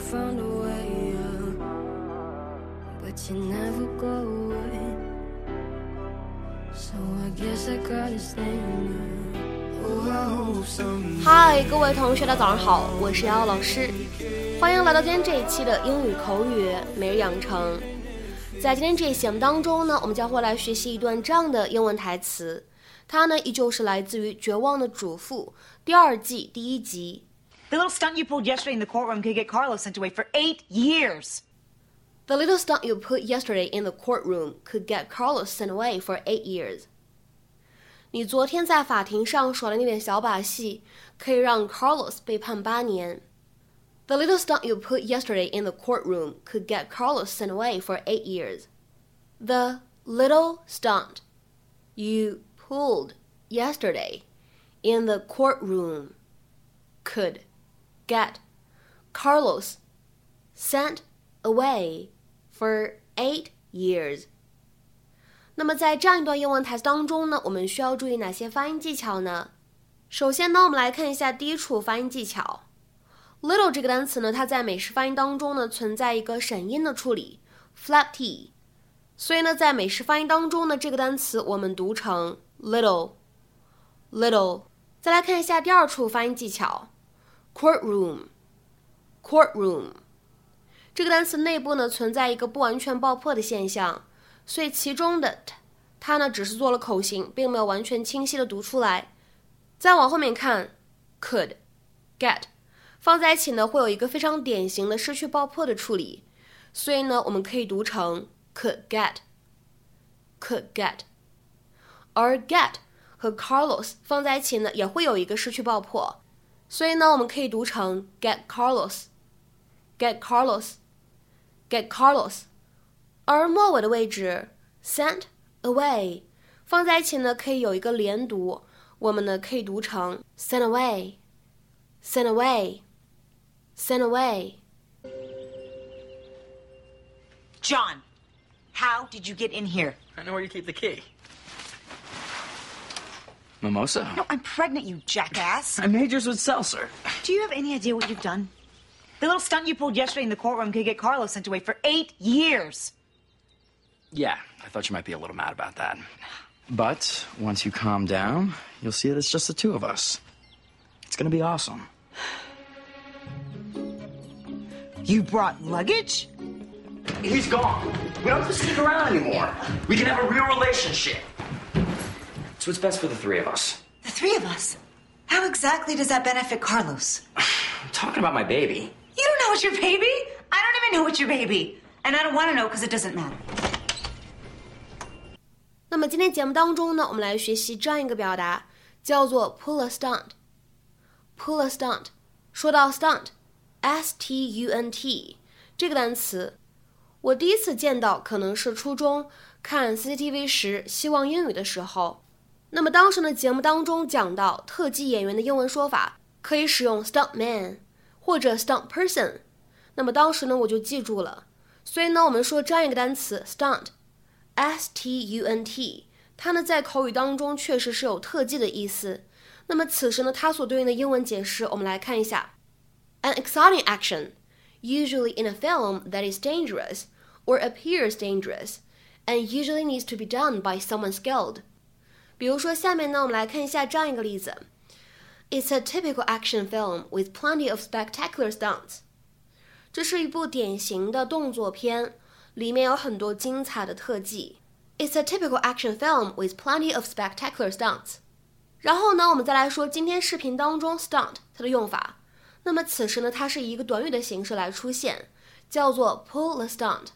found a way, yeah. But you never go away. So I guess I gotta stay now. Oh, I hope someday. 嗨，各位同学，大家早上好，我是瑶瑶老师，欢迎来到今天这一期的英语口语每日养成。在今天这一期节目当中呢，我们将会来学习一段这样的英文台词，它呢依旧是来自于《绝望的主妇》第二季第一集。The little stunt you pulled yesterday in the courtroom could get Carlos sent away for eight years. The little stunt you put yesterday in the courtroom could get Carlos sent away for eight years. 你昨天在法庭上耍的那点小把戏，可以让 Carlos 被判八年。The little stunt you put yesterday in the courtroom could get Carlos sent away for eight years. The little stunt you pulled yesterday in the courtroom could get Carlos sent away for eight years. 那么在这样一段英文台词当中呢，我们需要注意哪些发音技巧呢？首先呢，我们来看一下第一处发音技巧。little 这个单词呢，它在美式发音当中呢存在一个省音的处理，flat t，所以呢，在美式发音当中呢，这个单词我们读成 little，little。再来看一下第二处发音技巧，courtroom，courtroom。这个单词内部呢存在一个不完全爆破的现象，所以其中的 t 它呢只是做了口型，并没有完全清晰的读出来。再往后面看，could get 放在一起呢会有一个非常典型的失去爆破的处理，所以呢我们可以读成 could get，could get。而 get 和 Carlos 放在一起呢也会有一个失去爆破，所以呢我们可以读成 get Carlos，get Carlos。get Carlos，而末尾的位置 sent away 放在一起呢，可以有一个连读，我们呢可以读成 sent away，sent away，sent away。 John, how did you get in here? I know where you keep the key. Mimosa? No, I'm pregnant, you jackass. I made yours with seltzer. Do you have any idea what you've done? The little stunt you pulled yesterday in the courtroom could get Carlos sent away for eight years. Yeah, I thought you might be a little mad about that. But once you calm down, you'll see that it's just the two of us. It's gonna be awesome. You brought luggage? He's gone. We don't have to stick around anymore. We can have a real relationship. It's what's best for the three of us. The three of us. How exactly does that benefit Carlos? I'm talking about my baby. You don't know it's your baby? I don't even know it's your baby. And I don't want to know because it doesn't matter. 那么今天节目当中呢，我们来学习这样一个表达，叫做 pull a stunt。pull a stunt，说到 stunt，s t u n t 这个单词，我第一次见到可能是初中看 CCTV 时希望英语的时候。 那么当时呢，节目当中讲到特技演员的英文说法，可以使用 stunt man 或者 stunt person。那么当时呢，我就记住了。所以呢，我们说这样一个单词 stunt。S T U N T，它呢在口语当中确实是有特技的意思。那么此时呢，它所对应的英文解释，我们来看一下：An exciting action, usually in a film that is dangerous or appears dangerous, and usually needs to be done by someone skilled。比如说，下面呢，我们来看一下这样一个例子：It's a typical action film with plenty of spectacular stunts。这是一部典型的动作片。里面有很多精彩的特技。It's a typical action film with plenty of spectacular stunts。然后呢，我们再来说今天视频当中 stunt 它的用法。那么此时呢，它是以一个短语的形式来出现，叫做 pull a stunt。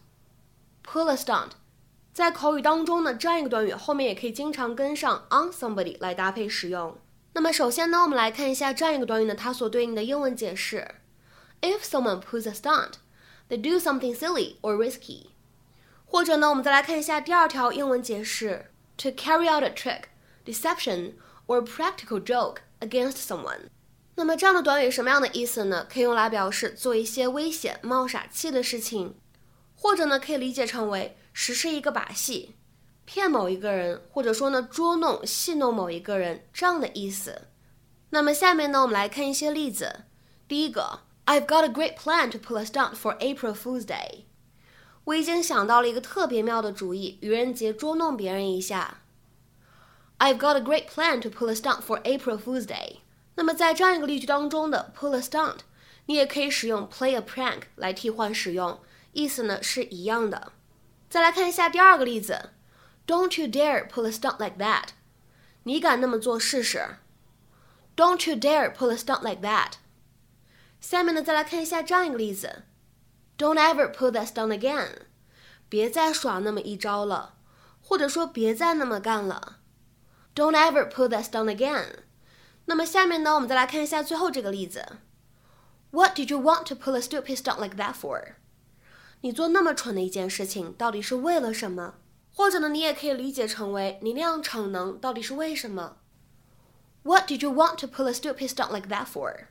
pull a stunt，在口语当中呢，这样一个短语后面也可以经常跟上 on somebody 来搭配使用。那么首先呢，我们来看一下这样一个短语呢，它所对应的英文解释：If someone pulls a stunt。They do something silly or risky，或者呢，我们再来看一下第二条英文解释：to carry out a trick, deception or practical joke against someone。那么这样的短语什么样的意思呢？可以用来表示做一些危险、冒傻气的事情，或者呢，可以理解成为实施一个把戏，骗某一个人，或者说呢，捉弄、戏弄某一个人这样的意思。那么下面呢，我们来看一些例子。第一个 I've got a great plan to pull a stunt for April Fool's Day。我已经想到了一个特别妙的主意，愚人节捉弄别人一下。I've got a great plan to pull a stunt for April Fool's Day。那么在这样一个例句当中的 pull a stunt，你也可以使用 play a prank 来替换使用，意思呢是一样的。再来看一下第二个例子，Don't you dare pull a stunt like that！你敢那么做试试？Don't you dare pull a stunt like that！下面呢，再来看一下这样一个例子：Don't ever pull that stunt again！别再耍那么一招了，或者说别再那么干了。Don't ever pull that stunt again！那么下面呢，我们再来看一下最后这个例子：What did you want to pull a stupid stunt like that for？你做那么蠢的一件事情，到底是为了什么？或者呢，你也可以理解成为你那样逞能，到底是为什么？What did you want to pull a stupid stunt like that for？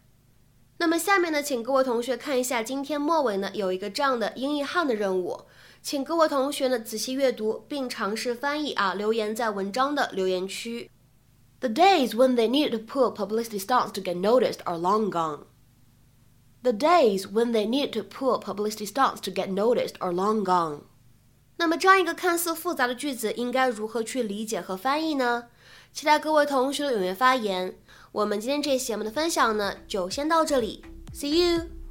那么下面呢，请各位同学看一下今天末尾呢有一个这样的英译汉的任务，请各位同学呢仔细阅读并尝试翻译啊，留言在文章的留言区。The days when they needed to pull publicity stunts to get noticed are long gone. The days when they need to pull publicity stunts to get noticed are long gone. 那么这样一个看似复杂的句子，应该如何去理解和翻译呢？期待各位同学的踊跃发言。我们今天这期节目的分享呢，就先到这里，See you。